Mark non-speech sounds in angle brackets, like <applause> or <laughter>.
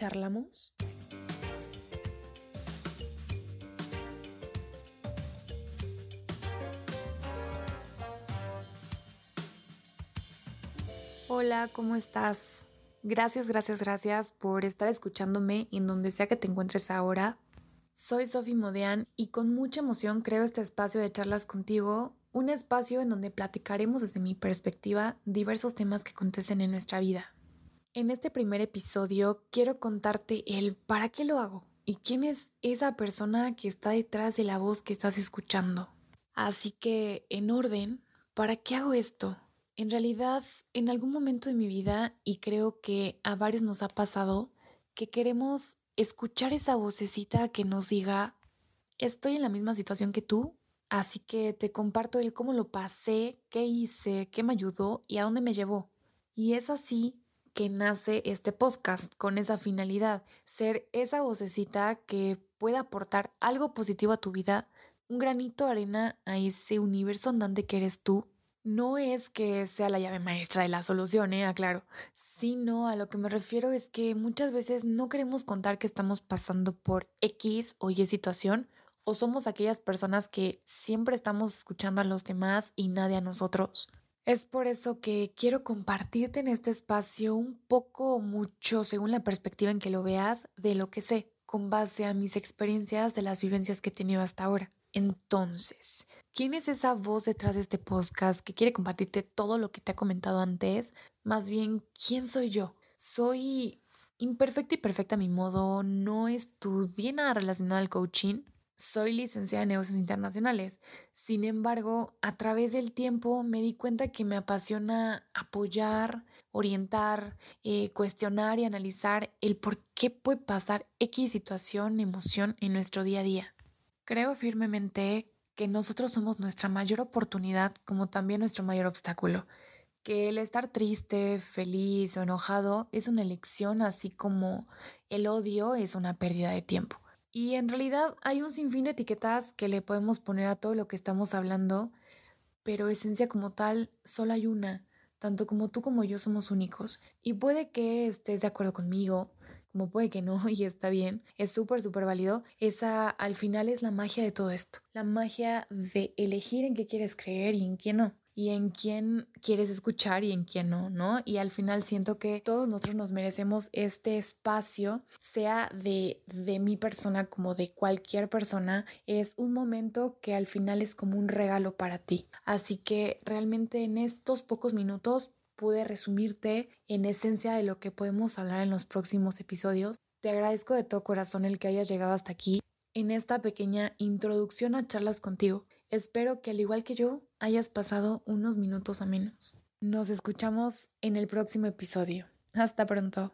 ¿Charlamos? Hola, ¿cómo estás? Gracias, gracias, gracias por estar escuchándome en donde sea que te encuentres ahora. Soy Sofi Modean y con mucha emoción creo este espacio de charlas contigo, un espacio en donde platicaremos desde mi perspectiva diversos temas que acontecen en nuestra vida. En este primer episodio quiero contarte el para qué lo hago y quién es esa persona que está detrás de la voz que estás escuchando. Así que, en orden, ¿para qué hago esto? En realidad, en algún momento de mi vida, y creo que a varios nos ha pasado, que queremos escuchar esa vocecita que nos diga, estoy en la misma situación que tú, así que te comparto el cómo lo pasé, qué hice, qué me ayudó y a dónde me llevó. Y es así que nace este podcast con esa finalidad, ser esa vocecita que pueda aportar algo positivo a tu vida, un granito de arena a ese universo andante que eres tú. No es que sea la llave maestra de la solución, ¿eh? aclaro, sino a lo que me refiero es que muchas veces no queremos contar que estamos pasando por X o Y situación o somos aquellas personas que siempre estamos escuchando a los demás y nadie a nosotros. Es por eso que quiero compartirte en este espacio un poco o mucho, según la perspectiva en que lo veas, de lo que sé, con base a mis experiencias de las vivencias que he tenido hasta ahora. Entonces, ¿quién es esa voz detrás de este podcast que quiere compartirte todo lo que te ha comentado antes? Más bien, ¿quién soy yo? Soy imperfecta y perfecta a mi modo, no estudié nada relacionado al coaching, soy licenciada en negocios internacionales. Sin embargo, a través del tiempo me di cuenta que me apasiona apoyar, orientar, eh, cuestionar y analizar el por qué puede pasar X situación, emoción en nuestro día a día. Creo firmemente que nosotros somos nuestra mayor oportunidad como también nuestro mayor obstáculo. Que el estar triste, feliz o enojado es una elección así como el odio es una pérdida de tiempo. Y en realidad hay un sinfín de etiquetas que le podemos poner a todo lo que estamos hablando, pero esencia como tal solo hay una. Tanto como tú como yo somos únicos. Y puede que estés de acuerdo conmigo, como puede que no, <laughs> y está bien, es súper, súper válido. Esa al final es la magia de todo esto. La magia de elegir en qué quieres creer y en qué no y en quién quieres escuchar y en quién no, ¿no? Y al final siento que todos nosotros nos merecemos este espacio, sea de, de mi persona como de cualquier persona, es un momento que al final es como un regalo para ti. Así que realmente en estos pocos minutos pude resumirte en esencia de lo que podemos hablar en los próximos episodios. Te agradezco de todo corazón el que hayas llegado hasta aquí en esta pequeña introducción a charlas contigo. Espero que al igual que yo hayas pasado unos minutos a menos. Nos escuchamos en el próximo episodio. Hasta pronto.